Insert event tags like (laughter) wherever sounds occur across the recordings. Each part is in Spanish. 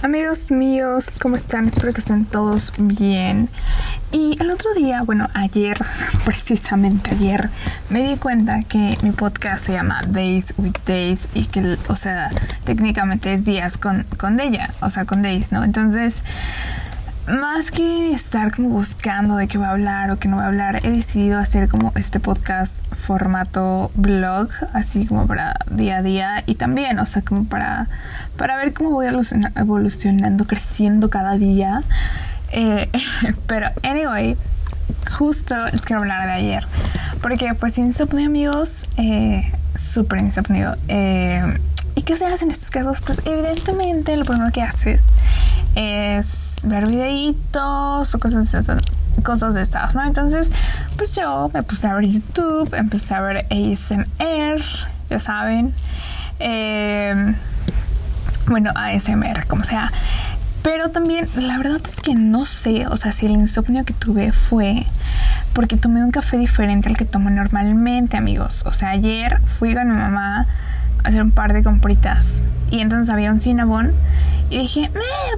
Amigos míos, ¿cómo están? Espero que estén todos bien. Y el otro día, bueno, ayer, (laughs) precisamente ayer, me di cuenta que mi podcast se llama Days with Days y que, o sea, técnicamente es días con, con ella, o sea, con Days, ¿no? Entonces, más que estar como buscando de qué voy a hablar o qué no voy a hablar, he decidido hacer como este podcast formato blog, así como para día a día y también, o sea, como para, para ver cómo voy evolucionando, creciendo cada día. Eh, (laughs) pero, anyway, justo quiero hablar de ayer, porque pues insomnio amigos, eh, súper insomnio. Eh, ¿Y qué se hace en estos casos? Pues evidentemente lo primero que haces es ver videitos o cosas cosas de estas, ¿no? Entonces, pues yo me puse a ver YouTube, empecé a ver ASMR, ya saben. Eh, bueno, ASMR, como sea. Pero también, la verdad es que no sé, o sea, si el insomnio que tuve fue porque tomé un café diferente al que tomo normalmente, amigos. O sea, ayer fui con mi mamá a hacer un par de compritas y entonces había un cinnamon y dije,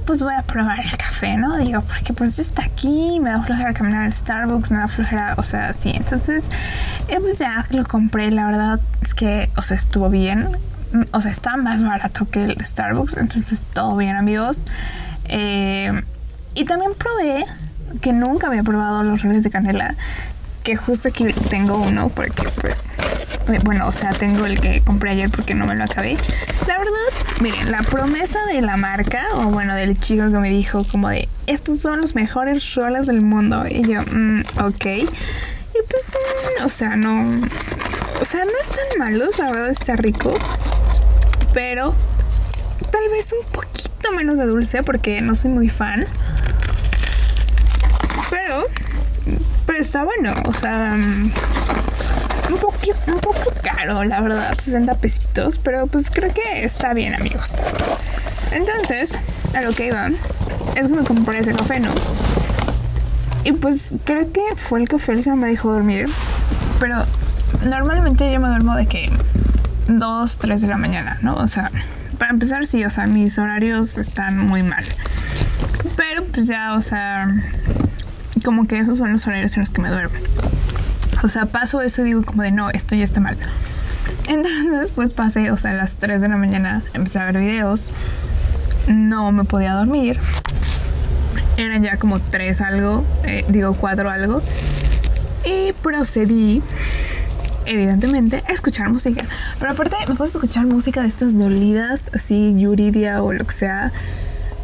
pues voy a probar el café, ¿no? Digo, porque pues está aquí, me da flojera caminar al Starbucks, me da flojera, o sea, sí. Entonces, eh, pues ya lo compré, la verdad es que, o sea, estuvo bien. O sea, está más barato que el Starbucks, entonces todo bien, amigos. Eh, y también probé, que nunca había probado los roles de canela que justo aquí tengo uno porque pues bueno, o sea, tengo el que compré ayer porque no me lo acabé. La verdad, miren, la promesa de la marca o bueno, del chico que me dijo como de estos son los mejores roles del mundo y yo, mm, ok. Y pues, mm, o sea, no o sea, no están malos, la verdad está rico, pero tal vez un poquito menos de dulce porque no soy muy fan. Pero pero está bueno, o sea, mm, un poco, caro, la verdad, 60 pesitos, pero pues creo que está bien, amigos. Entonces, a lo que iba, es que me compré ese café, ¿no? Y pues creo que fue el café el que me dejó dormir, pero normalmente yo me duermo de que 2, 3 de la mañana, ¿no? O sea, para empezar, sí, o sea, mis horarios están muy mal. Pero pues ya, o sea, como que esos son los horarios en los que me duermo. (laughs) O sea, paso eso y digo como de no, esto ya está mal. Entonces, pues pasé, o sea, a las 3 de la mañana empecé a ver videos. No me podía dormir. Eran ya como 3 algo, eh, digo 4 algo. Y procedí, evidentemente, a escuchar música. Pero aparte, me puse escuchar música de estas dolidas, así, Yuridia o lo que sea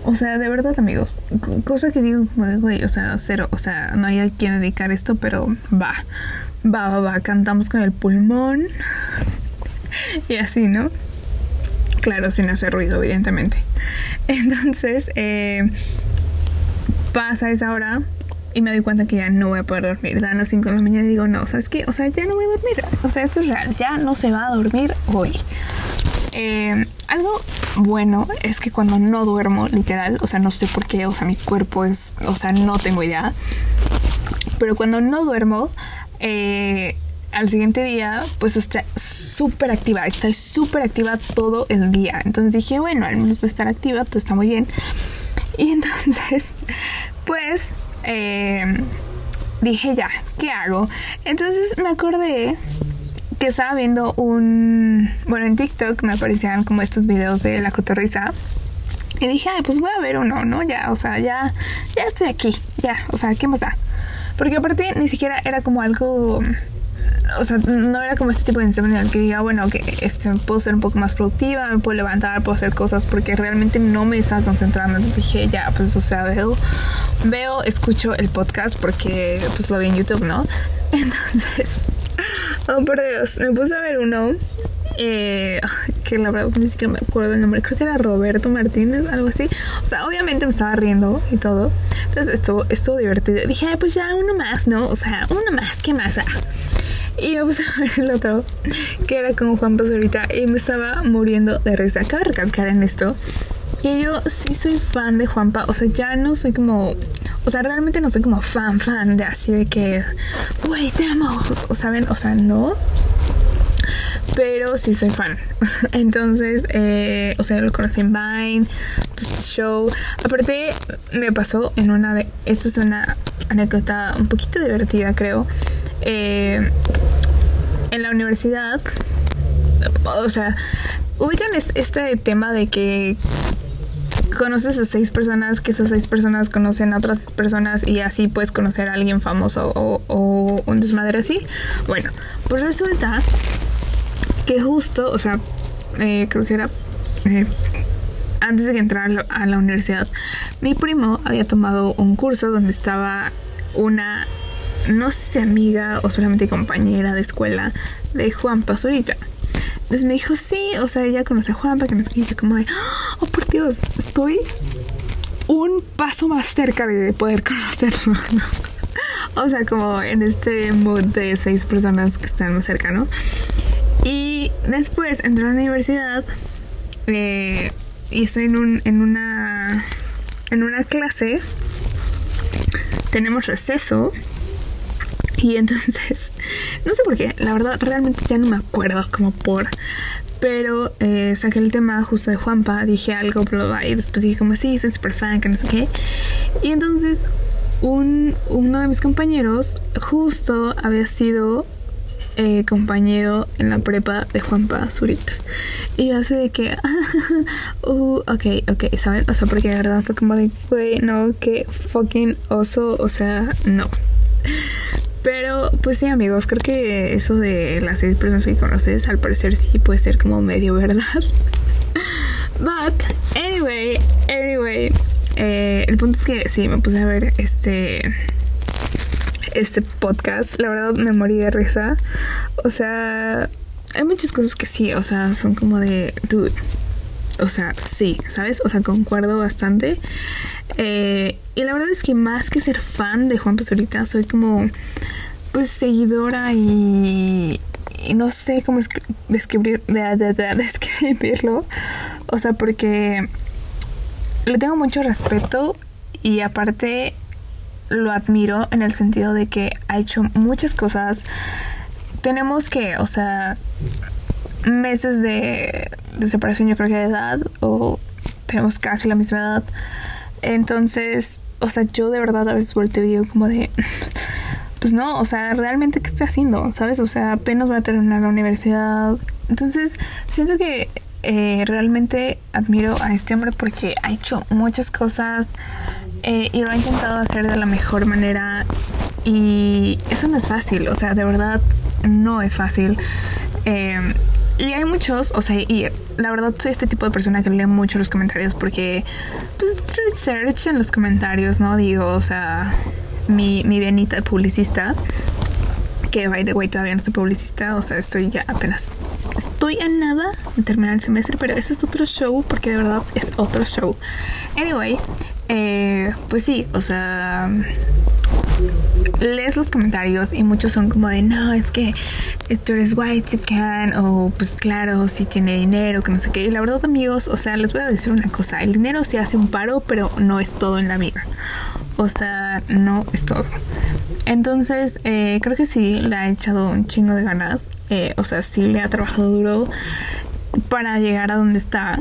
o sea, de verdad, amigos. Cosa que digo, güey, o sea, cero. O sea, no hay a quien dedicar esto, pero va. Va, va, va. Cantamos con el pulmón. y así, ¿no? Claro, sin hacer ruido, evidentemente. Entonces, eh, pasa esa hora y me doy cuenta que ya no voy a poder dormir. Dan las 5 de la mañana y digo, no, ¿sabes qué? O sea, ya no voy a dormir. O sea, esto es real. Ya no se va a dormir hoy. Eh, algo bueno es que cuando no duermo, literal, o sea, no sé por qué, o sea, mi cuerpo es, o sea, no tengo idea, pero cuando no duermo, eh, al siguiente día, pues estoy súper activa, estoy súper activa todo el día. Entonces dije, bueno, al menos voy a estar activa, todo está muy bien. Y (laughs) entonces, pues, eh, dije ya, ¿qué hago? Entonces me acordé que estaba viendo un... Bueno, en TikTok me aparecían como estos videos de la cotorriza. Y dije, pues voy a ver uno, ¿no? Ya, o sea, ya, ya estoy aquí, ya, o sea, ¿qué más da? Porque aparte ni siquiera era como algo, o sea, no era como este tipo de insomnio en el que diga, bueno, que este, puedo ser un poco más productiva, me puedo levantar, puedo hacer cosas, porque realmente no me estaba concentrando. Entonces dije, ya, pues, o sea, veo, veo, escucho el podcast porque pues lo vi en YouTube, ¿no? (laughs) Entonces Oh, por Dios, me puse a ver uno eh, que la verdad ni siquiera me acuerdo el nombre, creo que era Roberto Martínez, algo así. O sea, obviamente me estaba riendo y todo. Entonces estuvo, estuvo divertido. Dije, pues ya uno más, ¿no? O sea, uno más, ¿qué más? Y me puse (laughs) a ver el otro, que era con Juan Pazurita, y me estaba muriendo de risa. Acabo de recalcar en esto que yo sí soy fan de Juanpa, o sea, ya no soy como, o sea, realmente no soy como fan, fan de así de que, güey, te amo, saben, o sea, no, pero sí soy fan. (laughs) Entonces, eh, o sea, lo conocí en Vine, este show. Aparte, me pasó en una de. Esto es una anécdota un poquito divertida, creo. Eh, en la universidad, o sea, ubican este tema de que conoces a seis personas, que esas seis personas conocen a otras personas y así puedes conocer a alguien famoso o, un desmadre así. Bueno, pues resulta que justo, o sea, eh, creo que era eh, antes de que entrara a la universidad, mi primo había tomado un curso donde estaba una, no sé, amiga o solamente compañera de escuela de Juan Pazurita. Entonces me dijo, sí, o sea, ella conoce a Juan, para que nos dice como de, oh, por Dios, estoy un paso más cerca de poder conocerlo, (laughs) O sea, como en este mood de seis personas que están más cerca, ¿no? Y después entré a la universidad eh, y estoy en, un, en, una, en una clase. Tenemos receso. Y entonces, (laughs) no sé por qué, la verdad realmente ya no me acuerdo como por... Pero eh, saqué el tema justo de Juanpa, dije algo, y después dije como, sí, soy super fan, que no sé qué. Y entonces un, uno de mis compañeros justo había sido eh, compañero en la prepa de Juanpa Zurita. Y yo así de que, (laughs) uh, ok, ok, ¿saben? O sea, porque de verdad fue como de, güey, no, que fucking oso, o sea, no. Pero, pues sí, amigos, creo que eso de las seis personas que conoces, al parecer sí puede ser como medio verdad. (laughs) But, anyway, anyway, eh, el punto es que sí, me puse a ver este este podcast. La verdad me morí de risa. O sea, hay muchas cosas que sí, o sea, son como de, dude. O sea, sí, ¿sabes? O sea, concuerdo bastante. Eh, y la verdad es que más que ser fan de Juan Pazurita, soy como, pues, seguidora y, no sé cómo describir, (laughs) describirlo. O sea, porque le tengo mucho respeto y aparte lo admiro en el sentido de que ha hecho muchas cosas. Tenemos que, o sea, meses de, separación, yo creo que de edad, o tenemos casi la misma edad. Entonces, o sea, yo de verdad a veces volteo y digo como de, (laughs) pues no, o sea, realmente qué estoy haciendo, ¿sabes? O sea, apenas voy a terminar la universidad. Entonces, siento que eh, realmente admiro a este hombre porque ha hecho muchas cosas eh, y lo ha intentado hacer de la mejor manera y eso no es fácil, o sea, de verdad no es fácil. Eh, y hay muchos, o sea, y la verdad soy este tipo de persona que lee mucho los comentarios porque, pues, research en los comentarios, ¿no? Digo, o sea, mi, mi de publicista, que by the way todavía no soy publicista, o sea, estoy ya apenas, estoy a nada de terminar el semestre, pero ese es otro show porque de verdad es otro show. Anyway, eh, pues sí, o sea, lees los comentarios y muchos son como de, no, es que tú eres white, you can, o pues claro, si tiene dinero, que no sé qué. Y la verdad, amigos, o sea, les voy a decir una cosa, el dinero sí hace un paro, pero no es todo en la vida. O sea, no es todo. Entonces, eh, creo que sí le ha echado un chingo de ganas. Eh, o sea, sí le ha trabajado duro para llegar a donde está.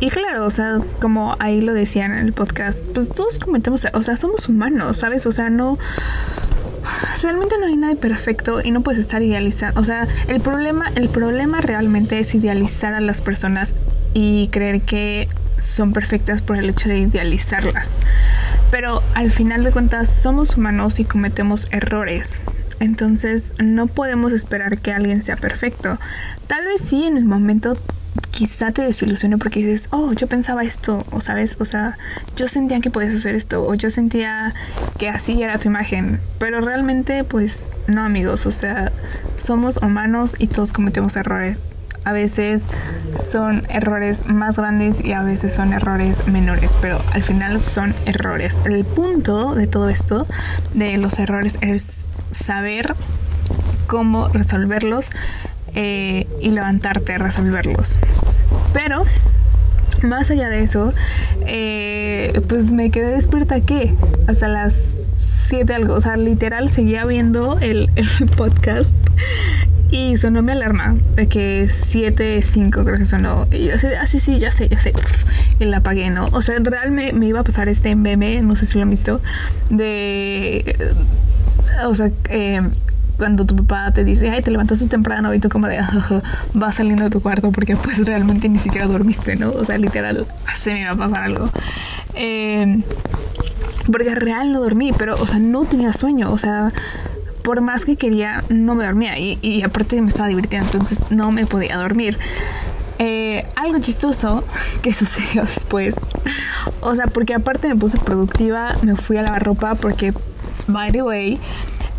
Y claro, o sea, como ahí lo decían en el podcast, pues todos cometemos, o sea, somos humanos, ¿sabes? O sea, no realmente no hay nada perfecto y no puedes estar idealizando. O sea, el problema, el problema realmente es idealizar a las personas y creer que son perfectas por el hecho de idealizarlas. Pero al final de cuentas somos humanos y cometemos errores. Entonces no podemos esperar que alguien sea perfecto. Tal vez sí en el momento quizá te desilusione porque dices, oh, yo pensaba esto, o sabes, o sea, yo sentía que podías hacer esto, o yo sentía que así era tu imagen, pero realmente, pues, no, amigos, o sea, somos humanos y todos cometemos errores. A veces son errores más grandes y a veces son errores menores, pero al final son errores. El punto de todo esto, de los errores, es saber cómo resolverlos eh, y levantarte a resolverlos. Pero más allá de eso, eh, pues me quedé despierta, ¿qué? Hasta las 7 algo, o sea, literal seguía viendo (laughs) el, podcast y sonó mi alarma de que 7.5 creo que sonó. Y yo así, ah, sí, sí, ya sé, ya sé. Y la apagué, ¿no? O sea, en real me, me iba a pasar este meme, no sé si lo han visto, de... O sea, eh, cuando tu papá te dice, ay, te levantaste temprano y tú como de, vas saliendo de tu cuarto porque pues realmente ni siquiera dormiste, ¿no? O sea, literal, se me iba a pasar algo. Eh, porque real no dormí, pero, o sea, no tenía sueño, o sea, por más que quería, no me dormía y, y aparte me estaba divirtiendo, entonces no me podía dormir. Eh, algo chistoso (laughs) que sucedió después. O sea, porque aparte me puse productiva, me fui a lavar ropa porque, by the way,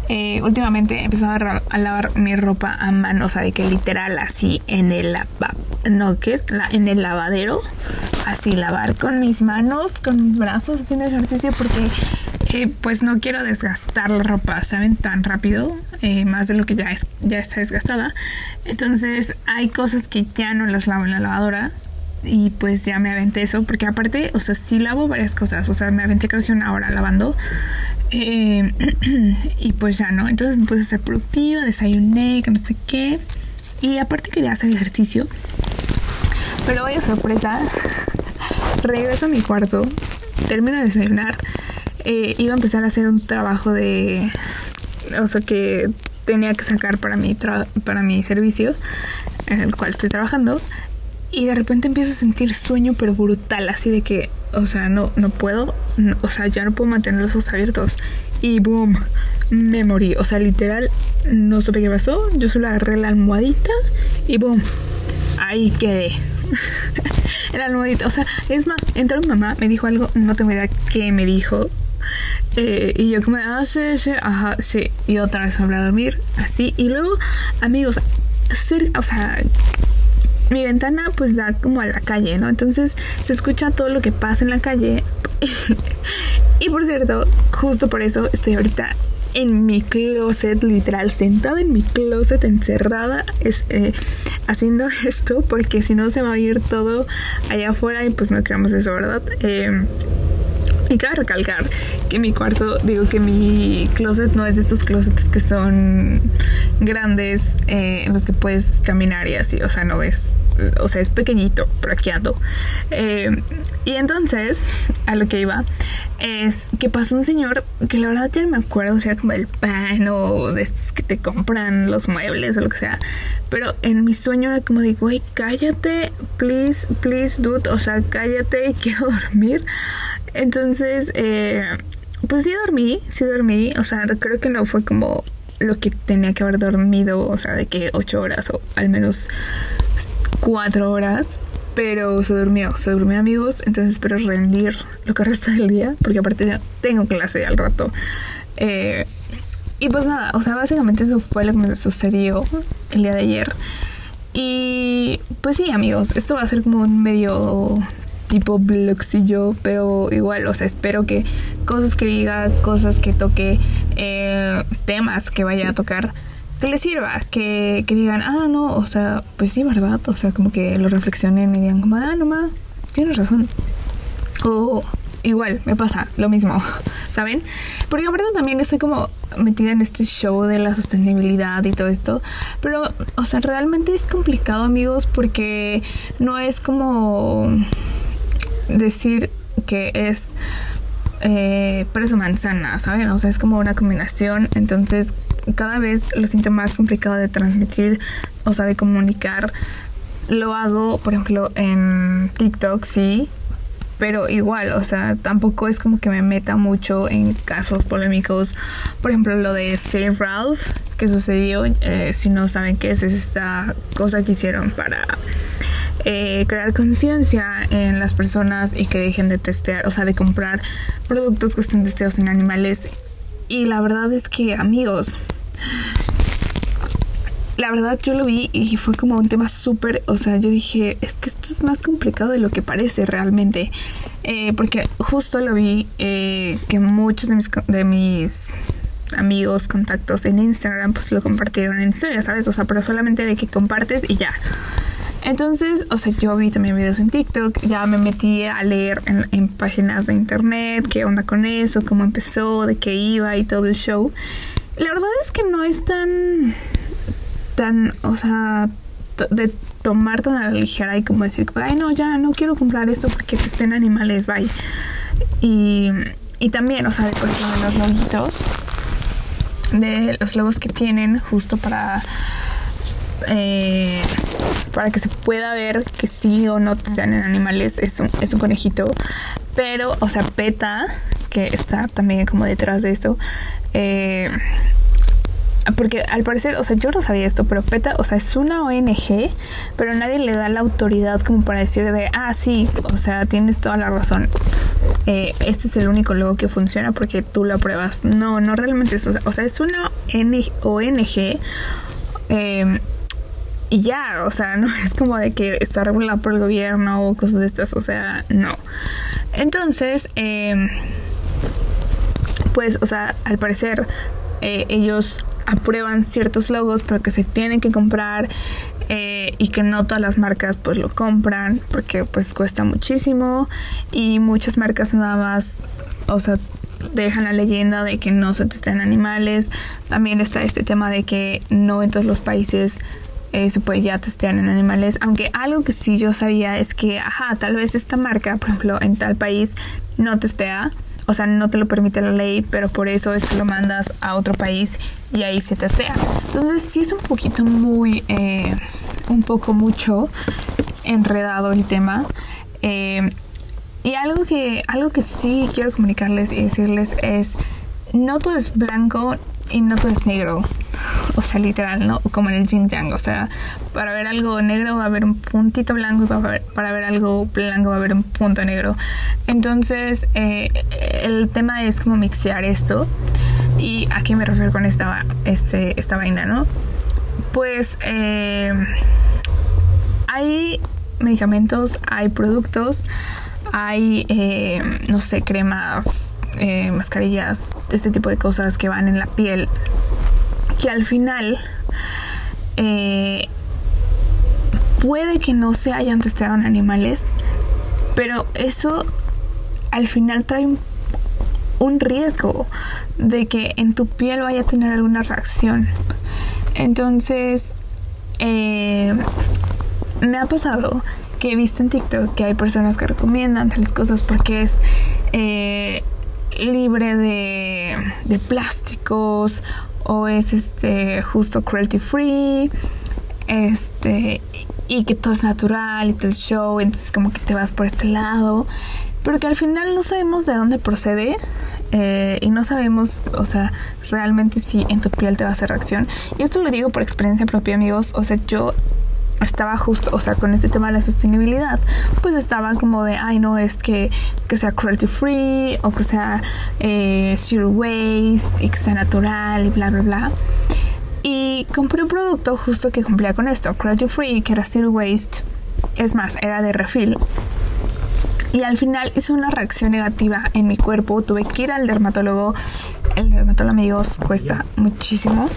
eh, últimamente he empezado a, lavar mi ropa a mano, o sea, de que literal así en el no, ¿qué es? En el lavadero, así lavar con mis manos, con mis brazos haciendo ejercicio porque eh, pues no quiero desgastar la ropa, ¿saben? Tan rápido, eh, más de lo que ya, es, ya está desgastada. Entonces hay cosas que ya no las lavo en la lavadora y pues ya me aventé eso, porque aparte, o sea, sí lavo varias cosas, o sea, me aventé creo que una hora lavando eh, (clears throat) y pues ya no, entonces me puse a ser productiva, desayuné, que no sé qué. Y aparte quería hacer ejercicio. Pero vaya sorpresa, regreso a mi cuarto, termino de desayunar, eh, iba a empezar a hacer un trabajo de... O sea que tenía que sacar para mi, para mi servicio en el cual estoy trabajando. Y de repente empiezo a sentir sueño pero brutal, así de que o sea, no, no puedo, o sea, ya no puedo mantener los ojos abiertos. Y boom, me morí. O sea, literal, no supe qué pasó. Yo solo agarré la almohadita y boom, ahí quedé. (laughs) la almohadita. O sea, es más, entró mi mamá, me dijo algo, no tengo idea qué me dijo. Eh, y yo como, ah, sí, sí, ajá, sí. Y otra vez me a dormir, así. Y luego, amigos, o sea, mi ventana pues da como a la calle, ¿no? Entonces se escucha todo lo que pasa en la calle. (laughs) y por cierto, justo por eso estoy ahorita en mi closet, literal, sentada en mi closet, encerrada, es, eh, haciendo (laughs) esto, porque si no se va a oír todo allá afuera y pues no queremos eso, ¿verdad? Eh, (laughs) cabe recalcar que mi cuarto, digo que mi closet no es de estos closets que son grandes eh, en los que puedes caminar y así, o sea, no es, o sea, es pequeñito, pero aquí ando. Eh, y entonces, a lo que iba, es que pasó un señor que la verdad ya no me acuerdo si era como el pan o de estos que te compran los muebles o lo que sea, pero en mi sueño era como de, güey, cállate, please, please, dude, o sea, cállate, (laughs) quiero dormir. Entonces, eh, pues sí dormí, sí dormí, o sea, creo que no fue como lo que tenía que haber dormido, o sea, de que ocho horas o al menos cuatro horas, pero se durmió, se durmió amigos, entonces espero rendir lo que resta del día, porque aparte ya tengo clase al rato. Eh, y pues nada, o sea, básicamente eso fue lo que me sucedió el día de ayer. Y pues sí, amigos, esto va a ser como un medio tipo blogcillo, pero igual, o sea, espero que cosas que diga, cosas que toque, eh, temas que vaya a tocar, que les sirva, que, que digan, ah, no, o sea, pues sí, ¿verdad? O sea, como que lo reflexionen y digan como, ah, no, ma, tienes razón. O igual, me pasa lo mismo, (laughs) ¿saben? Porque aparte también estoy como metida en este show de la sostenibilidad y todo esto, pero, o sea, realmente es complicado, amigos, porque no es como decir que es eh, preso manzana, ¿saben? O sea, es como una combinación. Entonces, cada vez lo siento más complicado de transmitir, o sea, de comunicar. Lo hago, por ejemplo, en TikTok, sí. Pero igual, o sea, tampoco es como que me meta mucho en casos polémicos. Por ejemplo, lo de Save Ralph, que sucedió. Eh, si no saben qué es, es esta cosa que hicieron para eh, crear conciencia en las personas y que dejen de testear, o sea, de comprar productos que estén testeados en animales. Y la verdad es que, amigos, la verdad yo lo vi y fue como un tema súper, o sea, yo dije, es que esto es más complicado de lo que parece realmente. Eh, porque justo lo vi eh, que muchos de mis, de mis amigos, contactos en Instagram, pues lo compartieron en historia, ¿sabes? O sea, pero solamente de que compartes y ya. Entonces, o sea, yo vi también videos en TikTok, ya me metí a leer en, páginas de internet, qué onda con eso, cómo empezó, de qué iba y todo el show. La verdad es que no es tan, tan, o sea, de tomar tan a la ligera y como decir, ay no, ya no quiero comprar esto porque estén animales, bye. Y, y también, o sea, de, ejemplo, de los logitos, de los logos que tienen justo para eh, para que se pueda ver que sí o no están en animales es un, es un conejito pero o sea PETA que está también como detrás de esto eh, porque al parecer, o sea, yo no sabía esto, pero PETA, o sea, es una ONG, pero nadie le da la autoridad como para decir de, ah, sí, o sea, tienes toda la razón. Eh, este es el único logo que funciona porque tú lo apruebas. No, no realmente es, o sea, es una ONG. Eh, y ya, o sea, (laughs) no es como de que está regulado por el gobierno o cosas de estas, o sea, no. Entonces, eh, pues, o sea, al parecer eh, ellos aprueban ciertos logos pero que se tienen que comprar eh, y que no todas las marcas pues lo compran porque pues cuesta muchísimo y muchas marcas nada más o sea dejan la leyenda de que no se testan animales también está este tema de que no en todos los países eh, se puede ya testear en animales, aunque algo que sí yo sabía es que, ajá, tal vez esta marca, por ejemplo, en tal país no testea, o sea, no te lo permite la ley, pero por eso es que lo mandas a otro país y ahí se testea. Entonces sí es un poquito muy, eh, un poco mucho enredado el tema. Eh, y algo que, algo que sí quiero comunicarles y decirles es, no todo es blanco y no todo es negro. O sea, literal, ¿no? Como en el yin yang. O sea, para ver algo negro va a haber un puntito blanco y para ver, algo blanco va a haber un punto negro. Entonces, eh, el tema es como mixear esto. ¿Y a qué me refiero con esta, este, esta vaina, no? Pues eh, hay medicamentos, hay productos, hay, eh, no sé, cremas eh, mascarillas, este tipo de cosas que van en la piel, que al final eh, puede que no se hayan testeado en animales, pero eso al final trae un, riesgo de que en tu piel vaya a tener alguna reacción. Entonces, eh, me ha pasado que he visto en TikTok que hay personas que recomiendan tales cosas porque es libre de, de plásticos o es este justo cruelty free este y que todo es natural y todo el show entonces como que te vas por este lado pero que al final no sabemos de dónde procede eh, y no sabemos, o sea, realmente si en tu piel te va a hacer reacción. Y esto lo digo por experiencia propia, amigos. O sea, yo estaba justo, o sea, con este tema de la sostenibilidad, pues estaba como de, ay, no, es que, que sea cruelty free o que sea eh, zero waste y que sea natural y bla, bla, bla. Y compré un producto justo que cumplía con esto, cruelty free, que era zero waste, es más, era de refill. Y al final hizo una reacción negativa en mi cuerpo, tuve que ir al dermatólogo, el dermatólogo amigos cuesta muchísimo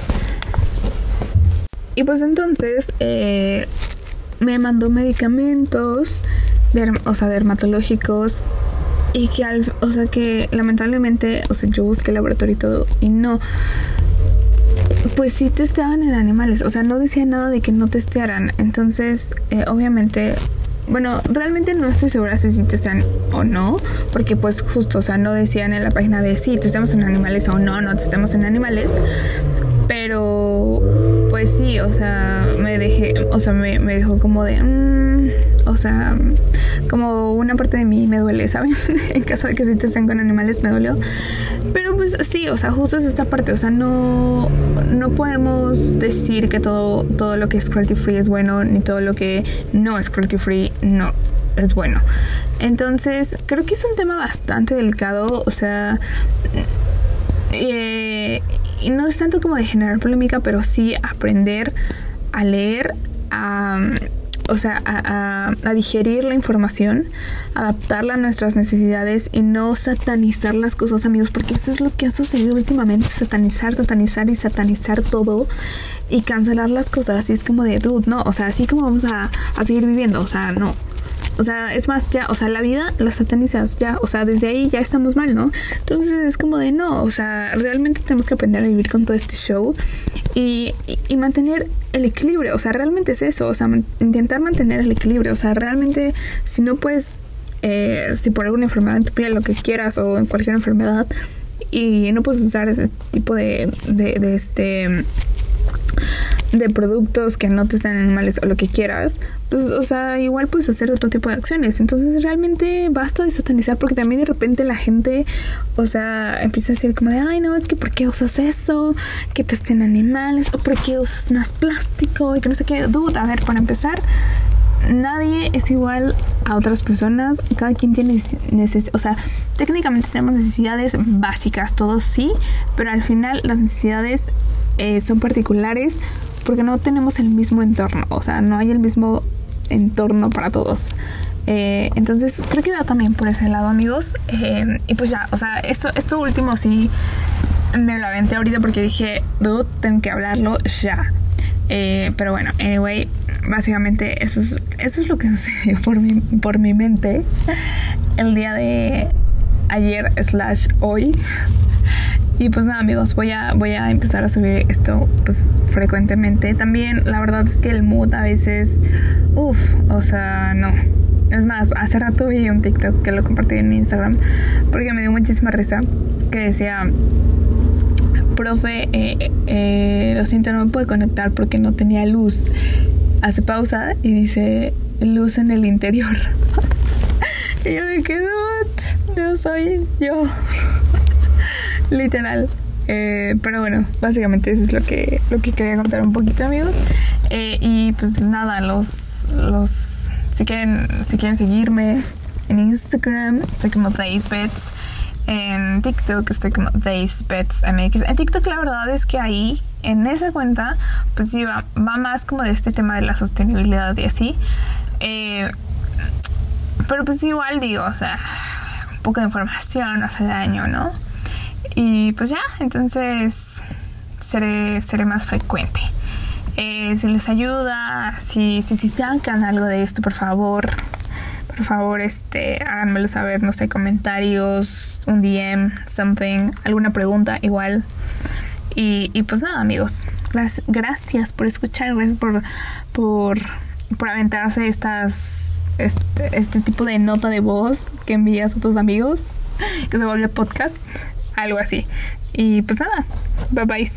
y pues entonces eh, me mandó medicamentos, o sea, dermatológicos. Y que, al, o sea, que lamentablemente, o sea, yo busqué el laboratorio y todo, y no. Pues sí testeaban en animales, o sea, no decía nada de que no testearan. Entonces, eh, obviamente, bueno, realmente no estoy segura si sí testean o no, porque pues justo, o sea, no decían en la página de si testamos en animales o no, no testamos en animales. Pero pues sí, o sea, me dejé, o sea, me, dejó como de, mm", o sea, como una parte de mí me duele, ¿saben? (laughs) en caso de que si te estén con animales me dolió. Pero pues sí, o sea, justo es esta parte, o sea, no, no podemos decir que todo, todo lo que es cruelty free es bueno, ni todo lo que no es cruelty free no es bueno. Entonces, creo que es un tema bastante delicado, o sea, eh, y no es tanto como de generar polémica, pero sí aprender a leer, a, o sea, a, digerir la información, adaptarla a nuestras necesidades y no satanizar las cosas, amigos, porque eso es lo que ha sucedido últimamente, satanizar, satanizar y satanizar todo y cancelar las cosas. Y es como de, dude, no, o sea, así como vamos a, a seguir viviendo, o sea, no. O sea, es más, ya, o sea, la vida la satanizas, ya, o sea, desde ahí ya estamos mal, ¿no? Entonces es como de no, o sea, realmente tenemos que aprender a vivir con todo este show y, y, mantener el equilibrio, o sea, realmente es eso, o sea, intentar mantener el equilibrio, o sea, realmente si no puedes, eh, si por alguna enfermedad en tu piel, lo que quieras, o en cualquier enfermedad, y no puedes usar ese tipo de, de, de este de productos que no te están animales o lo que quieras, pues, o sea, igual puedes hacer otro tipo de acciones. Entonces, realmente basta de satanizar porque también de repente la gente, o sea, empieza a decir como de, ay, no, es que ¿por qué usas eso? Que te estén animales o ¿por qué usas más plástico? Y que no sé qué. Duda, a ver, para empezar, nadie es igual a otras personas, cada quien tiene necesidades, o sea, técnicamente tenemos necesidades básicas, todos sí, pero al final las necesidades eh, son particulares porque no tenemos el mismo entorno, o sea, no hay el mismo entorno para todos. Eh, entonces creo que va también por ese lado, amigos. Eh, y pues ya, o sea, esto, esto último sí me lo aventé ahorita porque dije, dude, tengo que hablarlo ya. Eh, pero bueno, anyway, básicamente eso es, eso es lo que (laughs) sucedió por mi, por mi mente el día de ayer slash hoy. Y pues nada amigos, voy a, voy a empezar a subir esto pues frecuentemente. También la verdad es que el mood a veces, uff, o sea, no. Es más, hace rato vi un TikTok que lo compartí en mi Instagram porque me dio muchísima risa que decía, profe, eh, eh, lo siento, no me puedo conectar porque no tenía luz. Hace pausa y dice, luz en el interior. (laughs) y yo me quedo, yo soy yo. Literal. Eh, pero bueno, básicamente eso es lo que, lo que quería contar un poquito, amigos. Eh, y pues nada, los, los si quieren, si quieren seguirme en Instagram, estoy como DaysBets. En TikTok estoy como DaysBetsMX. En TikTok la verdad es que ahí, en esa cuenta, pues sí, va, más como de este tema de la sostenibilidad y así. Eh, pero pues igual digo, o sea, un poco de información no hace daño, ¿no? Y pues ya, entonces seré, seré más frecuente. Eh, si les ayuda, si, si, si sacan algo de esto, por favor, por favor, este, háganmelo saber, no sé, comentarios, un DM, something, alguna pregunta, igual. Y, y pues nada, amigos, gracias por escuchar, gracias por, por, por aventarse estas, este, este tipo de nota de voz que envías a tus amigos, que se vuelve podcast algo así. Y pues nada, bye bye.